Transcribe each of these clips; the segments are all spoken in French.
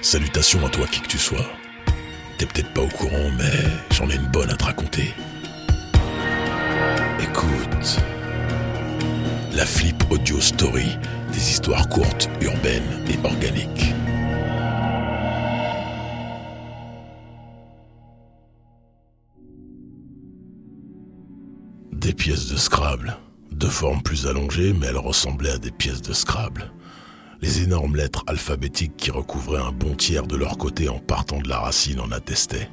Salutations à toi qui que tu sois. T'es peut-être pas au courant, mais j'en ai une bonne à te raconter. Écoute. La Flip Audio Story, des histoires courtes, urbaines et organiques. Des pièces de Scrabble, de forme plus allongée, mais elles ressemblaient à des pièces de Scrabble. Les énormes lettres alphabétiques qui recouvraient un bon tiers de leur côté en partant de la racine en attestaient.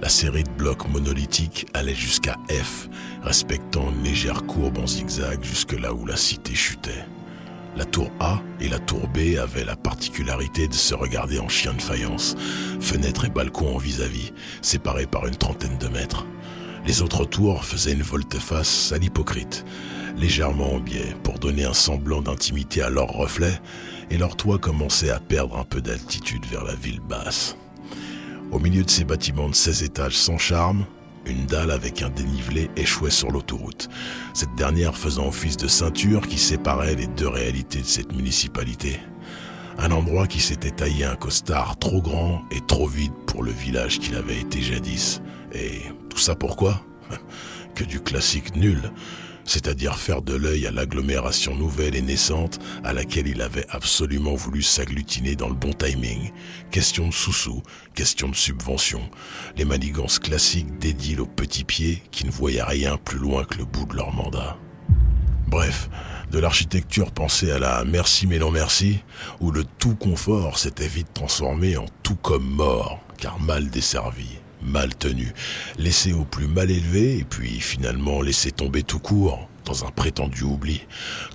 La série de blocs monolithiques allait jusqu'à F, respectant une légère courbe en zigzag jusque là où la cité chutait. La tour A et la tour B avaient la particularité de se regarder en chien de faïence, fenêtres et balcons en vis-à-vis, séparés par une trentaine de mètres. Les autres tours faisaient une volte-face à l'hypocrite, légèrement en biais pour donner un semblant d'intimité à leurs reflets, et leur toit commençait à perdre un peu d'altitude vers la ville basse. Au milieu de ces bâtiments de 16 étages sans charme, une dalle avec un dénivelé échouait sur l'autoroute, cette dernière faisant office de ceinture qui séparait les deux réalités de cette municipalité. Un endroit qui s'était taillé un costard trop grand et trop vide pour le village qu'il avait été jadis. Et tout ça pourquoi? Que du classique nul, c'est-à-dire faire de l'œil à l'agglomération nouvelle et naissante à laquelle il avait absolument voulu s'agglutiner dans le bon timing. Question de sous-sous, question de subvention, les manigances classiques d'édiles aux petits pieds qui ne voyaient rien plus loin que le bout de leur mandat. Bref, de l'architecture pensée à la merci mais non merci, où le tout confort s'était vite transformé en tout comme mort, car mal desservi mal tenu, laissé au plus mal élevé et puis finalement laissé tomber tout court dans un prétendu oubli,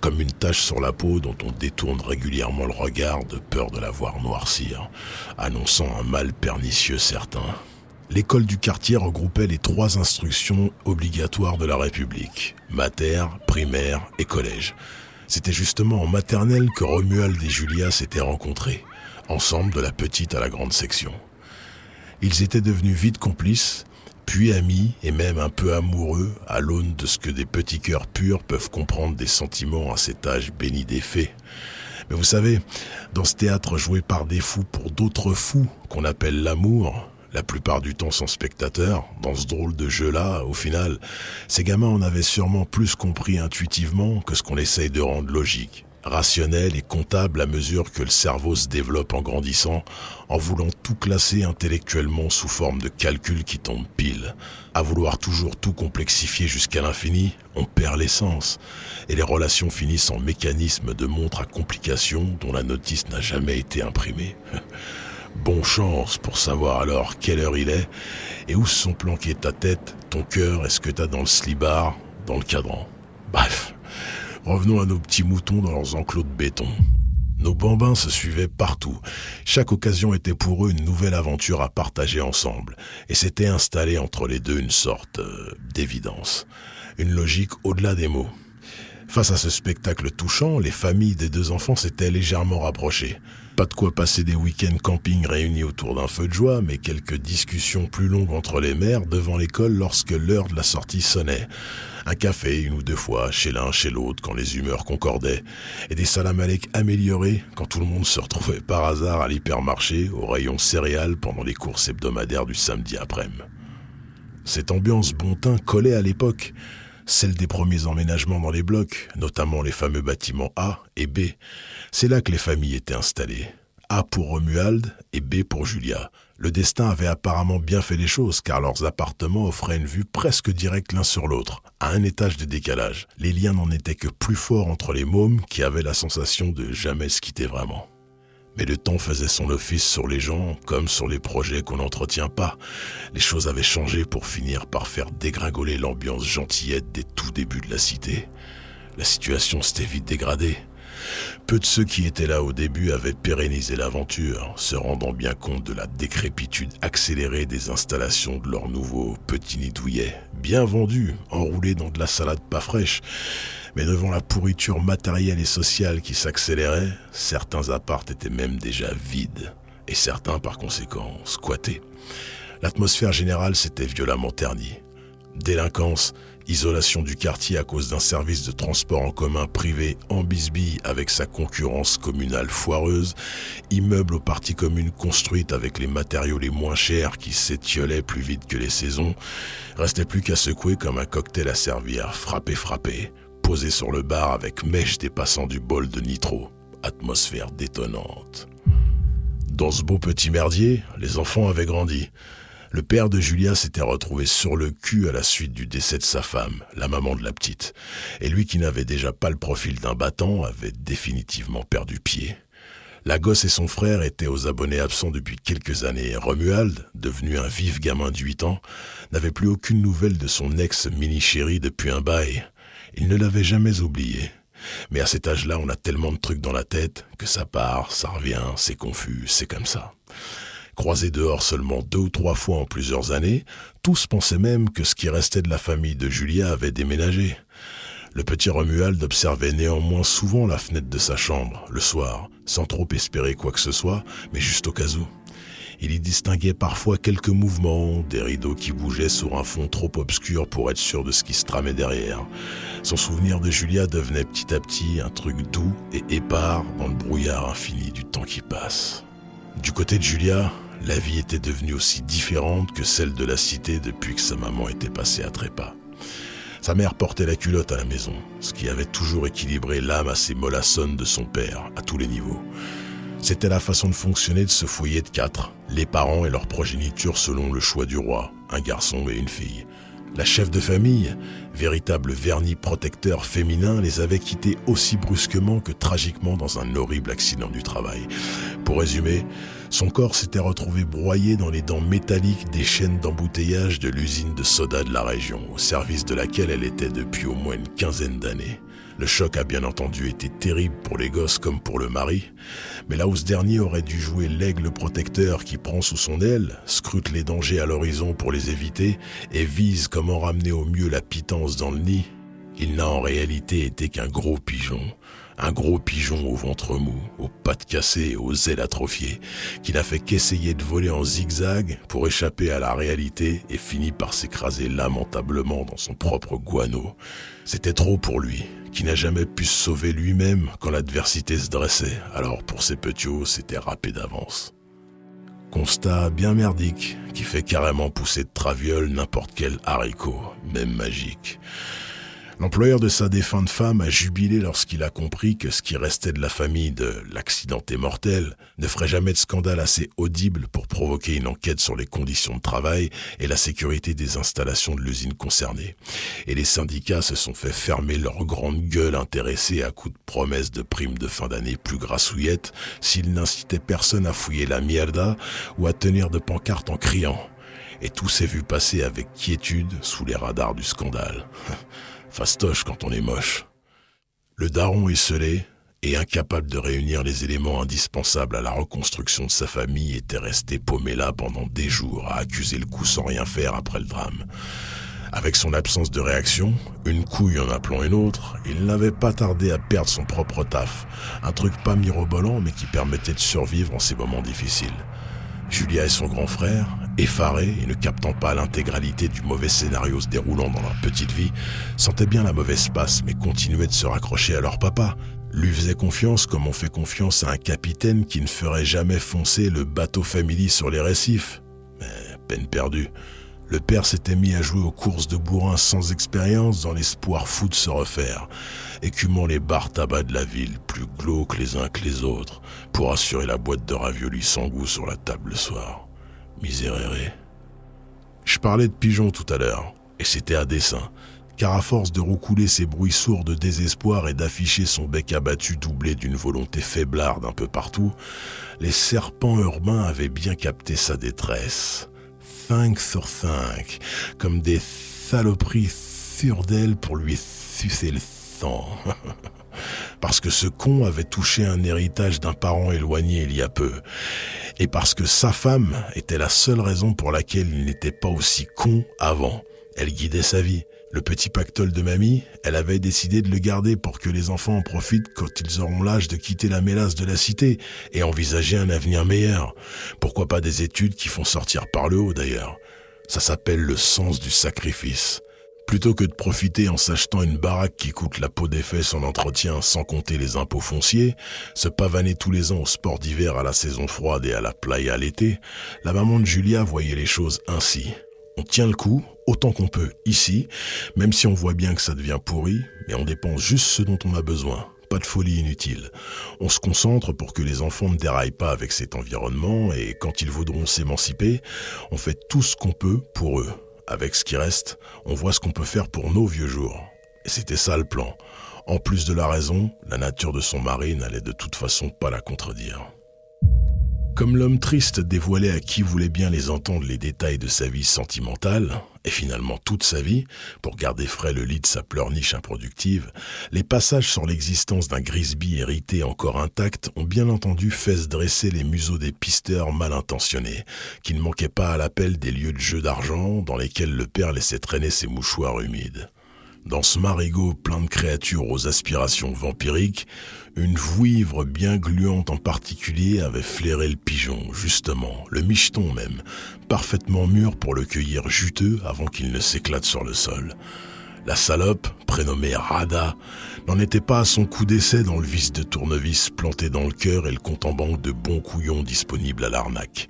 comme une tache sur la peau dont on détourne régulièrement le regard de peur de la voir noircir, annonçant un mal pernicieux certain. L'école du quartier regroupait les trois instructions obligatoires de la République, mater, primaire et collège. C'était justement en maternelle que Romuald et Julia s'étaient rencontrés, ensemble de la petite à la grande section. Ils étaient devenus vite complices, puis amis et même un peu amoureux à l'aune de ce que des petits cœurs purs peuvent comprendre des sentiments à cet âge béni des faits. Mais vous savez, dans ce théâtre joué par des fous pour d'autres fous qu'on appelle l'amour, la plupart du temps sans spectateur, dans ce drôle de jeu-là, au final, ces gamins en avaient sûrement plus compris intuitivement que ce qu'on essaye de rendre logique rationnel et comptable à mesure que le cerveau se développe en grandissant, en voulant tout classer intellectuellement sous forme de calcul qui tombe pile. À vouloir toujours tout complexifier jusqu'à l'infini, on perd l'essence, et les relations finissent en mécanisme de montre à complications dont la notice n'a jamais été imprimée. Bon chance pour savoir alors quelle heure il est et où se sont planqués ta tête, ton cœur et ce que t'as dans le slibard, dans le cadran. Bref, Revenons à nos petits moutons dans leurs enclos de béton. Nos bambins se suivaient partout. Chaque occasion était pour eux une nouvelle aventure à partager ensemble, et s'était installé entre les deux une sorte euh, d'évidence, une logique au-delà des mots. Face à ce spectacle touchant, les familles des deux enfants s'étaient légèrement rapprochées. Pas de quoi passer des week-ends camping réunis autour d'un feu de joie, mais quelques discussions plus longues entre les mères devant l'école lorsque l'heure de la sortie sonnait. Un café une ou deux fois, chez l'un, chez l'autre, quand les humeurs concordaient, et des salamalek améliorés quand tout le monde se retrouvait par hasard à l'hypermarché, au rayon céréales pendant les courses hebdomadaires du samedi après-midi. Cette ambiance bon teint collait à l'époque, celle des premiers emménagements dans les blocs, notamment les fameux bâtiments A et B. C'est là que les familles étaient installées. A pour Romuald et B pour Julia. Le destin avait apparemment bien fait les choses car leurs appartements offraient une vue presque directe l'un sur l'autre, à un étage de décalage. Les liens n'en étaient que plus forts entre les mômes qui avaient la sensation de jamais se quitter vraiment. Mais le temps faisait son office sur les gens comme sur les projets qu'on n'entretient pas. Les choses avaient changé pour finir par faire dégringoler l'ambiance gentillette des tout débuts de la cité. La situation s'était vite dégradée. Peu de ceux qui étaient là au début avaient pérennisé l'aventure, se rendant bien compte de la décrépitude accélérée des installations de leur nouveau petit nidouillet, bien vendu, enroulé dans de la salade pas fraîche. Mais devant la pourriture matérielle et sociale qui s'accélérait, certains appartes étaient même déjà vides, et certains par conséquent squattés. L'atmosphère générale s'était violemment ternie. Délinquance, isolation du quartier à cause d'un service de transport en commun privé en bisbille avec sa concurrence communale foireuse, immeuble aux parties communes construites avec les matériaux les moins chers qui s'étiolaient plus vite que les saisons, restait plus qu'à secouer comme un cocktail à servir, frappé frappé, posé sur le bar avec mèche dépassant du bol de nitro, atmosphère détonnante. Dans ce beau petit merdier, les enfants avaient grandi. Le père de Julia s'était retrouvé sur le cul à la suite du décès de sa femme, la maman de la petite. Et lui qui n'avait déjà pas le profil d'un battant avait définitivement perdu pied. La gosse et son frère étaient aux abonnés absents depuis quelques années. Romuald, devenu un vif gamin de 8 ans, n'avait plus aucune nouvelle de son ex-mini-chérie depuis un bail. Il ne l'avait jamais oublié. Mais à cet âge-là, on a tellement de trucs dans la tête que ça part, ça revient, c'est confus, c'est comme ça. Croisés dehors seulement deux ou trois fois en plusieurs années, tous pensaient même que ce qui restait de la famille de Julia avait déménagé. Le petit Romuald observait néanmoins souvent la fenêtre de sa chambre, le soir, sans trop espérer quoi que ce soit, mais juste au cas où. Il y distinguait parfois quelques mouvements, des rideaux qui bougeaient sur un fond trop obscur pour être sûr de ce qui se tramait derrière. Son souvenir de Julia devenait petit à petit un truc doux et épars dans le brouillard infini du temps qui passe. Du côté de Julia, la vie était devenue aussi différente que celle de la cité depuis que sa maman était passée à trépas. Sa mère portait la culotte à la maison, ce qui avait toujours équilibré l'âme assez mollassonne de son père, à tous les niveaux. C'était la façon de fonctionner de ce foyer de quatre, les parents et leur progéniture selon le choix du roi, un garçon et une fille. La chef de famille, véritable vernis protecteur féminin, les avait quittés aussi brusquement que tragiquement dans un horrible accident du travail. Pour résumer, son corps s'était retrouvé broyé dans les dents métalliques des chaînes d'embouteillage de l'usine de soda de la région, au service de laquelle elle était depuis au moins une quinzaine d'années. Le choc a bien entendu été terrible pour les gosses comme pour le mari, mais là où ce dernier aurait dû jouer l'aigle protecteur qui prend sous son aile, scrute les dangers à l'horizon pour les éviter et vise comment ramener au mieux la pitance dans le nid, il n'a en réalité été qu'un gros pigeon, un gros pigeon au ventre mou, aux pattes cassées et aux ailes atrophiées, qui n'a fait qu'essayer de voler en zigzag pour échapper à la réalité et finit par s'écraser lamentablement dans son propre guano. C'était trop pour lui, qui n'a jamais pu se sauver lui-même quand l'adversité se dressait, alors pour ses petits hauts, c'était râpé d'avance. Constat bien merdique, qui fait carrément pousser de traviole n'importe quel haricot, même magique. L'employeur de sa défunte femme a jubilé lorsqu'il a compris que ce qui restait de la famille de l'accidenté mortel ne ferait jamais de scandale assez audible pour provoquer une enquête sur les conditions de travail et la sécurité des installations de l'usine concernée. Et les syndicats se sont fait fermer leur grande gueule intéressée à coups de promesses de primes de fin d'année plus grassouillettes s'ils n'incitaient personne à fouiller la mierda ou à tenir de pancartes en criant. Et tout s'est vu passer avec quiétude sous les radars du scandale. Fastoche quand on est moche. Le daron esselé et incapable de réunir les éléments indispensables à la reconstruction de sa famille était resté paumé là pendant des jours à accuser le coup sans rien faire après le drame. Avec son absence de réaction, une couille en appelant une autre, il n'avait pas tardé à perdre son propre taf, un truc pas mirobolant mais qui permettait de survivre en ces moments difficiles. Julia et son grand frère, effarés et ne captant pas l'intégralité du mauvais scénario se déroulant dans leur petite vie, sentaient bien la mauvaise passe mais continuaient de se raccrocher à leur papa, lui faisaient confiance comme on fait confiance à un capitaine qui ne ferait jamais foncer le bateau family sur les récifs. Mais peine perdue. Le père s'était mis à jouer aux courses de bourrin sans expérience dans l'espoir fou de se refaire, écumant les bars tabac de la ville, plus glauques les uns que les autres, pour assurer la boîte de raviolis sans goût sur la table le soir. Miséréré. Je parlais de pigeons tout à l'heure, et c'était à dessein, car à force de roucouler ses bruits sourds de désespoir et d'afficher son bec abattu doublé d'une volonté faiblarde un peu partout, les serpents urbains avaient bien capté sa détresse. 5 sur 5, comme des saloperies sur d'elle pour lui sucer le sang. parce que ce con avait touché un héritage d'un parent éloigné il y a peu, et parce que sa femme était la seule raison pour laquelle il n'était pas aussi con avant. Elle guidait sa vie. Le petit pactole de mamie, elle avait décidé de le garder pour que les enfants en profitent quand ils auront l'âge de quitter la mélasse de la cité et envisager un avenir meilleur. Pourquoi pas des études qui font sortir par le haut d'ailleurs. Ça s'appelle le sens du sacrifice. Plutôt que de profiter en s'achetant une baraque qui coûte la peau des fesses en entretien sans compter les impôts fonciers, se pavaner tous les ans au sport d'hiver à la saison froide et à la playa l'été, la maman de Julia voyait les choses ainsi. On tient le coup autant qu'on peut ici, même si on voit bien que ça devient pourri, mais on dépense juste ce dont on a besoin. Pas de folie inutile. On se concentre pour que les enfants ne déraillent pas avec cet environnement et quand ils voudront s'émanciper, on fait tout ce qu'on peut pour eux. Avec ce qui reste, on voit ce qu'on peut faire pour nos vieux jours. Et c'était ça le plan. En plus de la raison, la nature de son mari n'allait de toute façon pas la contredire. Comme l'homme triste dévoilait à qui voulait bien les entendre les détails de sa vie sentimentale, et finalement toute sa vie, pour garder frais le lit de sa pleurniche improductive, les passages sur l'existence d'un Grisby hérité encore intact ont bien entendu fait se dresser les museaux des pisteurs mal intentionnés, qui ne manquaient pas à l'appel des lieux de jeu d'argent dans lesquels le père laissait traîner ses mouchoirs humides. Dans ce marigot plein de créatures aux aspirations vampiriques, une vouivre bien gluante en particulier avait flairé le pigeon, justement, le micheton même, parfaitement mûr pour le cueillir juteux avant qu'il ne s'éclate sur le sol. La salope, prénommée Rada, n'en était pas à son coup d'essai dans le vis de tournevis planté dans le cœur et le compte en banque de bons couillons disponibles à l'arnaque.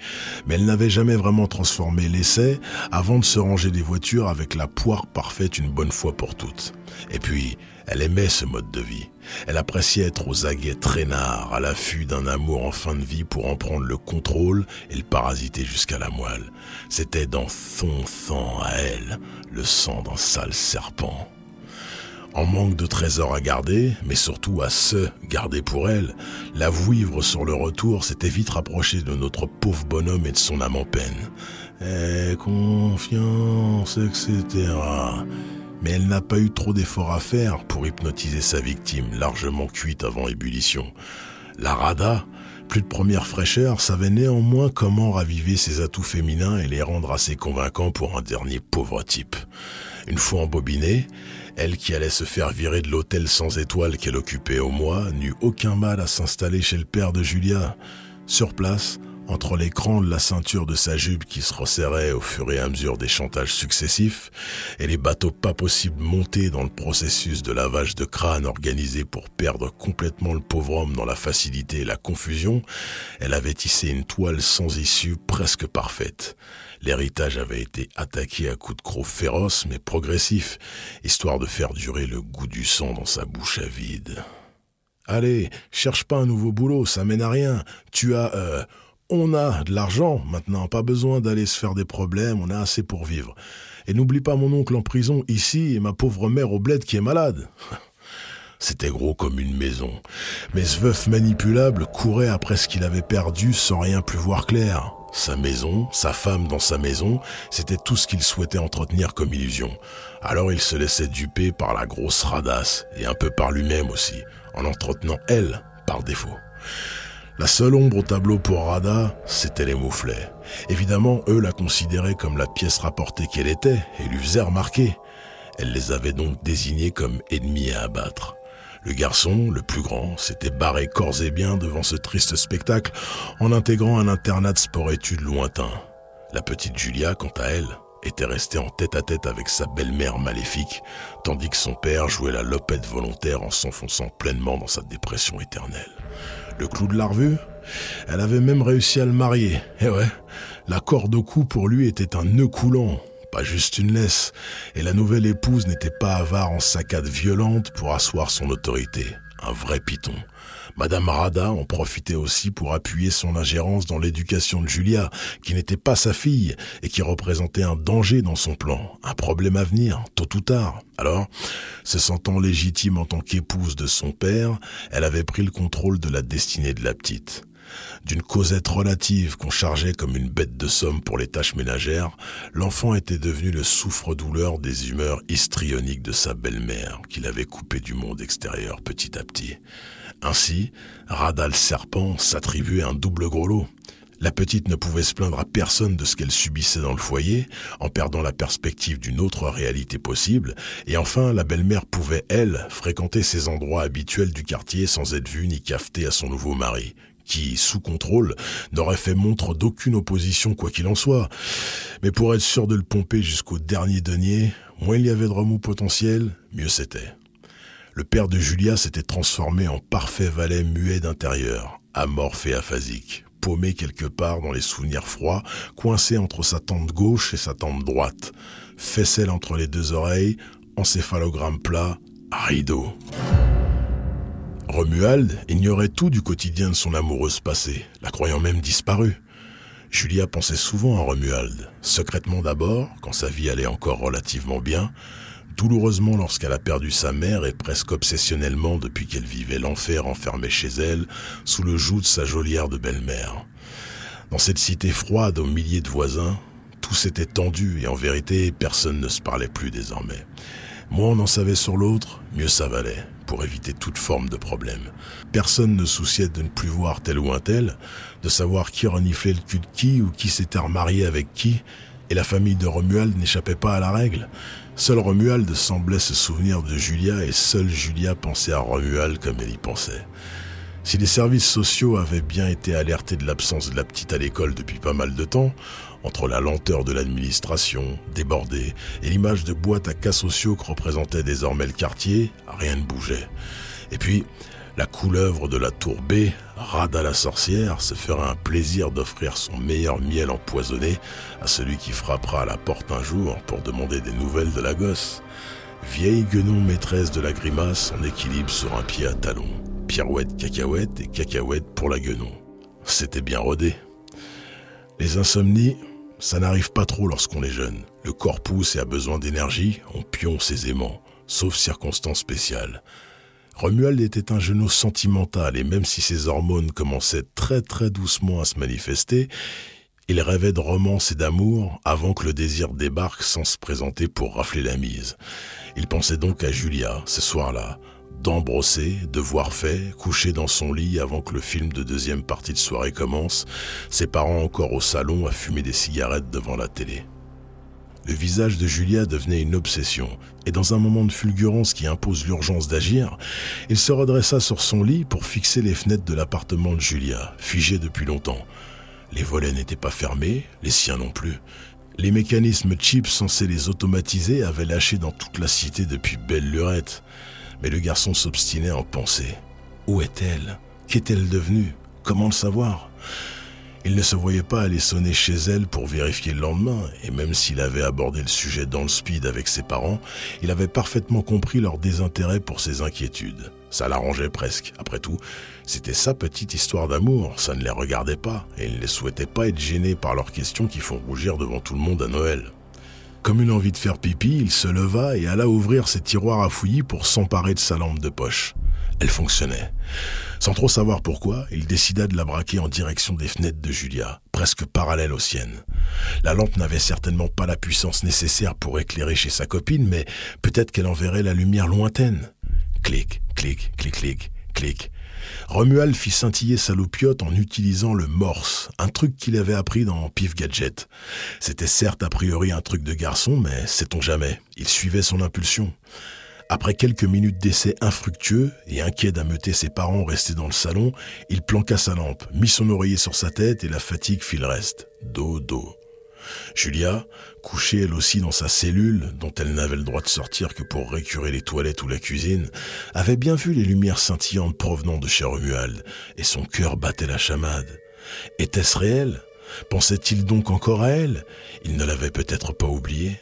Mais elle n'avait jamais vraiment transformé l'essai avant de se ranger des voitures avec la poire parfaite une bonne fois pour toutes. Et puis, elle aimait ce mode de vie. Elle appréciait être aux aguets traînards, à l'affût d'un amour en fin de vie pour en prendre le contrôle et le parasiter jusqu'à la moelle. C'était dans son sang à elle, le sang d'un sale serpent. En manque de trésors à garder, mais surtout à se garder pour elle, la vouivre sur le retour s'était vite rapprochée de notre pauvre bonhomme et de son âme en peine. Eh, confiance, etc mais elle n'a pas eu trop d'efforts à faire pour hypnotiser sa victime, largement cuite avant ébullition. La Rada, plus de première fraîcheur, savait néanmoins comment raviver ses atouts féminins et les rendre assez convaincants pour un dernier pauvre type. Une fois embobinée, elle qui allait se faire virer de l'hôtel sans étoiles qu'elle occupait au mois, n'eut aucun mal à s'installer chez le père de Julia. Sur place, entre l'écran de la ceinture de sa jupe qui se resserrait au fur et à mesure des chantages successifs, et les bateaux pas possibles montés dans le processus de lavage de crâne organisé pour perdre complètement le pauvre homme dans la facilité et la confusion, elle avait tissé une toile sans issue presque parfaite. L'héritage avait été attaqué à coups de crocs féroces mais progressifs, histoire de faire durer le goût du sang dans sa bouche avide. Allez, cherche pas un nouveau boulot, ça mène à rien. Tu as, euh, on a de l'argent maintenant, pas besoin d'aller se faire des problèmes, on a assez pour vivre. Et n'oublie pas mon oncle en prison ici et ma pauvre mère au bled qui est malade. C'était gros comme une maison. Mais ce veuf manipulable courait après ce qu'il avait perdu sans rien plus voir clair. Sa maison, sa femme dans sa maison, c'était tout ce qu'il souhaitait entretenir comme illusion. Alors il se laissait duper par la grosse radasse et un peu par lui-même aussi, en entretenant elle par défaut. La seule ombre au tableau pour Rada, c'était les mouflets. Évidemment, eux la considéraient comme la pièce rapportée qu'elle était et lui faisaient remarquer. Elle les avait donc désignés comme ennemis à abattre. Le garçon, le plus grand, s'était barré corps et bien devant ce triste spectacle en intégrant un internat de sport-études lointain. La petite Julia, quant à elle, était restée en tête à tête avec sa belle-mère maléfique, tandis que son père jouait la lopette volontaire en s'enfonçant pleinement dans sa dépression éternelle. Le clou de la revue Elle avait même réussi à le marier. Eh ouais, la corde au cou pour lui était un nœud coulant, pas juste une laisse, et la nouvelle épouse n'était pas avare en saccades violentes pour asseoir son autorité. Un vrai piton. Madame Rada en profitait aussi pour appuyer son ingérence dans l'éducation de Julia, qui n'était pas sa fille et qui représentait un danger dans son plan, un problème à venir, tôt ou tard. Alors, se sentant légitime en tant qu'épouse de son père, elle avait pris le contrôle de la destinée de la petite. D'une causette relative qu'on chargeait comme une bête de somme pour les tâches ménagères, l'enfant était devenu le souffre-douleur des humeurs histrioniques de sa belle-mère, qu'il avait coupé du monde extérieur petit à petit. Ainsi, Radal Serpent s'attribuait un double gros lot. La petite ne pouvait se plaindre à personne de ce qu'elle subissait dans le foyer, en perdant la perspective d'une autre réalité possible, et enfin la belle-mère pouvait, elle, fréquenter ces endroits habituels du quartier sans être vue ni cafetée à son nouveau mari, qui, sous contrôle, n'aurait fait montre d'aucune opposition quoi qu'il en soit. Mais pour être sûr de le pomper jusqu'au dernier denier, moins il y avait de remous potentiel, mieux c'était. Le père de Julia s'était transformé en parfait valet muet d'intérieur, amorphe et aphasique, paumé quelque part dans les souvenirs froids, coincé entre sa tante gauche et sa tante droite, faisselle entre les deux oreilles, encéphalogramme plat, rideau. Romuald ignorait tout du quotidien de son amoureuse passée, la croyant même disparue. Julia pensait souvent à Romuald, secrètement d'abord, quand sa vie allait encore relativement bien, douloureusement lorsqu'elle a perdu sa mère et presque obsessionnellement depuis qu'elle vivait l'enfer enfermée chez elle, sous le joug de sa geôlière de belle-mère. Dans cette cité froide aux milliers de voisins, tout s'était tendu et en vérité personne ne se parlait plus désormais. Moins on en savait sur l'autre, mieux ça valait pour éviter toute forme de problème. Personne ne souciait de ne plus voir tel ou un tel, de savoir qui reniflait le cul de qui ou qui s'était remarié avec qui, et la famille de Romuald n'échappait pas à la règle. Seul Romuald semblait se souvenir de Julia et seule Julia pensait à Romuald comme elle y pensait. Si les services sociaux avaient bien été alertés de l'absence de la petite à l'école depuis pas mal de temps, entre la lenteur de l'administration, débordée, et l'image de boîte à cas sociaux que représentait désormais le quartier, rien ne bougeait. Et puis, la couleuvre de la tour B, Rada la sorcière, se ferait un plaisir d'offrir son meilleur miel empoisonné à celui qui frappera à la porte un jour pour demander des nouvelles de la gosse. Vieille guenon maîtresse de la grimace en équilibre sur un pied à talon. Pirouette, cacahuète et cacahuète pour la guenon. C'était bien rodé. Les insomnies, ça n'arrive pas trop lorsqu'on est jeune. Le corps pousse et a besoin d'énergie, on pionce aisément, sauf circonstances spéciales. Romuald était un genou sentimental et même si ses hormones commençaient très très doucement à se manifester, il rêvait de romance et d'amour avant que le désir débarque sans se présenter pour rafler la mise. Il pensait donc à Julia ce soir-là, d'embrosser, devoir fait, couché dans son lit avant que le film de deuxième partie de soirée commence, ses parents encore au salon à fumer des cigarettes devant la télé. Le visage de Julia devenait une obsession, et dans un moment de fulgurance qui impose l'urgence d'agir, il se redressa sur son lit pour fixer les fenêtres de l'appartement de Julia, figé depuis longtemps. Les volets n'étaient pas fermés, les siens non plus. Les mécanismes chips censés les automatiser avaient lâché dans toute la cité depuis belle lurette. Mais le garçon s'obstinait en pensée. Où est-elle? Qu'est-elle devenue? Comment le savoir? Il ne se voyait pas aller sonner chez elle pour vérifier le lendemain, et même s'il avait abordé le sujet dans le speed avec ses parents, il avait parfaitement compris leur désintérêt pour ses inquiétudes. Ça l'arrangeait presque. Après tout, c'était sa petite histoire d'amour, ça ne les regardait pas, et il ne souhaitait pas être gêné par leurs questions qui font rougir devant tout le monde à Noël. Comme une envie de faire pipi, il se leva et alla ouvrir ses tiroirs à fouillis pour s'emparer de sa lampe de poche. Elle fonctionnait. Sans trop savoir pourquoi, il décida de la braquer en direction des fenêtres de Julia, presque parallèles aux siennes. La lampe n'avait certainement pas la puissance nécessaire pour éclairer chez sa copine, mais peut-être qu'elle enverrait la lumière lointaine. Clic, clic, clic, clic, clic. Romuald fit scintiller sa loupiote en utilisant le morse, un truc qu'il avait appris dans Pif Gadget. C'était certes a priori un truc de garçon, mais sait-on jamais, il suivait son impulsion. Après quelques minutes d'essai infructueux et inquiet d'ameuter ses parents restés dans le salon, il planqua sa lampe, mit son oreiller sur sa tête et la fatigue fit le reste. Dodo. Julia, couchée elle aussi dans sa cellule, dont elle n'avait le droit de sortir que pour récurer les toilettes ou la cuisine, avait bien vu les lumières scintillantes provenant de chez et son cœur battait la chamade. Était-ce réel? Pensait-il donc encore à elle? Il ne l'avait peut-être pas oubliée.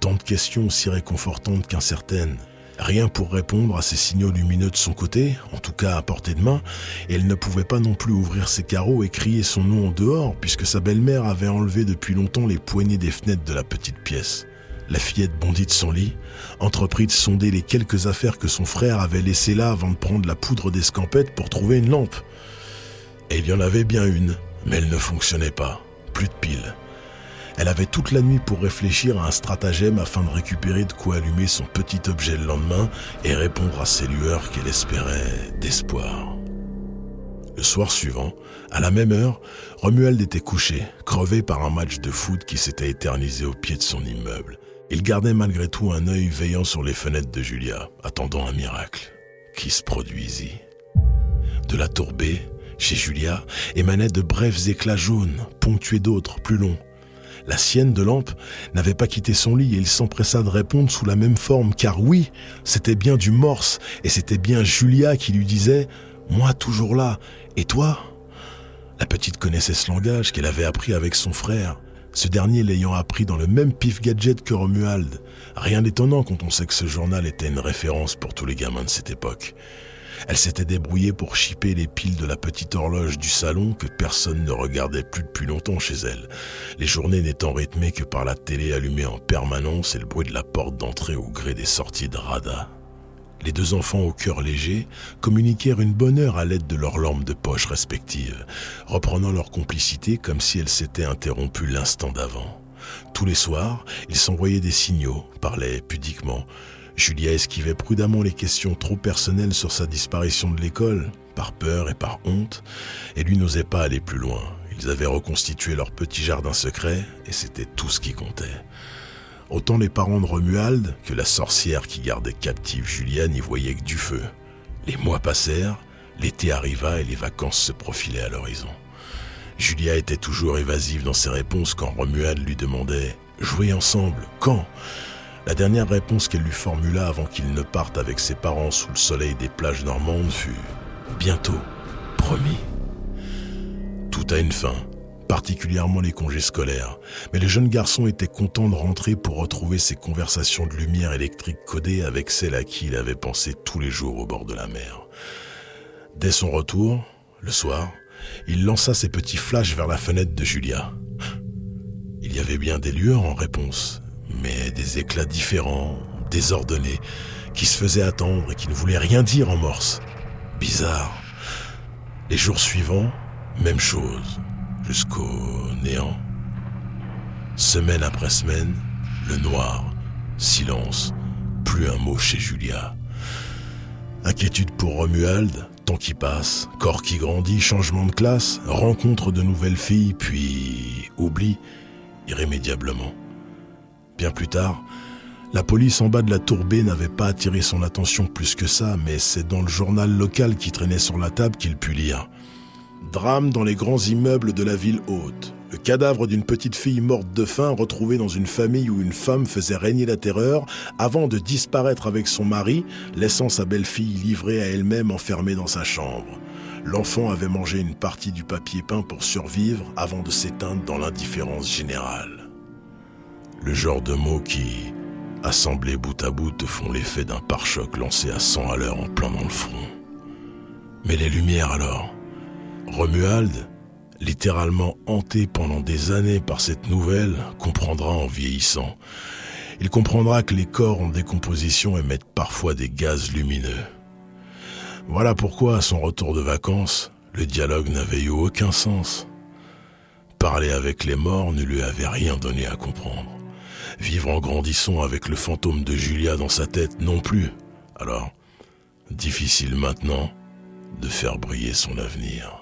Tant de questions aussi réconfortantes qu'incertaines. Rien pour répondre à ces signaux lumineux de son côté, en tout cas à portée de main, et elle ne pouvait pas non plus ouvrir ses carreaux et crier son nom en dehors, puisque sa belle-mère avait enlevé depuis longtemps les poignées des fenêtres de la petite pièce. La fillette bondit de son lit, entreprit de sonder les quelques affaires que son frère avait laissées là avant de prendre la poudre d'escampette pour trouver une lampe. Et il y en avait bien une, mais elle ne fonctionnait pas. Plus de piles. Elle avait toute la nuit pour réfléchir à un stratagème afin de récupérer de quoi allumer son petit objet le lendemain et répondre à ces lueurs qu'elle espérait d'espoir. Le soir suivant, à la même heure, Romuald était couché, crevé par un match de foot qui s'était éternisé au pied de son immeuble. Il gardait malgré tout un œil veillant sur les fenêtres de Julia, attendant un miracle qui se produisit. De la tourbée, chez Julia, émanaient de brefs éclats jaunes, ponctués d'autres, plus longs. La sienne de lampe n'avait pas quitté son lit et il s'empressa de répondre sous la même forme, car oui, c'était bien du morse, et c'était bien Julia qui lui disait ⁇ Moi toujours là, et toi ?⁇ La petite connaissait ce langage qu'elle avait appris avec son frère, ce dernier l'ayant appris dans le même pif gadget que Romuald. Rien d'étonnant quand on sait que ce journal était une référence pour tous les gamins de cette époque. Elle s'était débrouillée pour chipper les piles de la petite horloge du salon que personne ne regardait plus depuis longtemps chez elle, les journées n'étant rythmées que par la télé allumée en permanence et le bruit de la porte d'entrée au gré des sorties de Rada. Les deux enfants au cœur léger communiquèrent une bonne heure à l'aide de leurs lampes de poche respectives, reprenant leur complicité comme si elles s'étaient interrompues l'instant d'avant. Tous les soirs, ils s'envoyaient des signaux, parlaient pudiquement. Julia esquivait prudemment les questions trop personnelles sur sa disparition de l'école, par peur et par honte, et lui n'osait pas aller plus loin. Ils avaient reconstitué leur petit jardin secret, et c'était tout ce qui comptait. Autant les parents de Romuald que la sorcière qui gardait captive Julia n'y voyaient que du feu. Les mois passèrent, l'été arriva et les vacances se profilaient à l'horizon. Julia était toujours évasive dans ses réponses quand Romuald lui demandait ⁇ Jouer ensemble Quand ?⁇ La dernière réponse qu'elle lui formula avant qu'il ne parte avec ses parents sous le soleil des plages normandes fut ⁇ Bientôt, promis ⁇ Tout a une fin particulièrement les congés scolaires, mais le jeune garçon était content de rentrer pour retrouver ses conversations de lumière électrique codées avec celle à qui il avait pensé tous les jours au bord de la mer. Dès son retour, le soir, il lança ses petits flashs vers la fenêtre de Julia. Il y avait bien des lueurs en réponse, mais des éclats différents, désordonnés, qui se faisaient attendre et qui ne voulaient rien dire en morse. Bizarre. Les jours suivants, même chose jusqu'au néant. Semaine après semaine, le noir, silence, plus un mot chez Julia. Inquiétude pour Romuald, temps qui passe, corps qui grandit, changement de classe, rencontre de nouvelles filles, puis oubli irrémédiablement. Bien plus tard, la police en bas de la tour B n'avait pas attiré son attention plus que ça, mais c'est dans le journal local qui traînait sur la table qu'il put lire. Drame dans les grands immeubles de la ville haute. Le cadavre d'une petite fille morte de faim retrouvée dans une famille où une femme faisait régner la terreur avant de disparaître avec son mari, laissant sa belle-fille livrée à elle-même enfermée dans sa chambre. L'enfant avait mangé une partie du papier peint pour survivre avant de s'éteindre dans l'indifférence générale. Le genre de mots qui, assemblés bout à bout, font l'effet d'un pare-choc lancé à 100 à l'heure en plein dans le front. Mais les lumières alors Romuald, littéralement hanté pendant des années par cette nouvelle, comprendra en vieillissant. Il comprendra que les corps en décomposition émettent parfois des gaz lumineux. Voilà pourquoi, à son retour de vacances, le dialogue n'avait eu aucun sens. Parler avec les morts ne lui avait rien donné à comprendre. Vivre en grandissant avec le fantôme de Julia dans sa tête non plus. Alors, difficile maintenant de faire briller son avenir.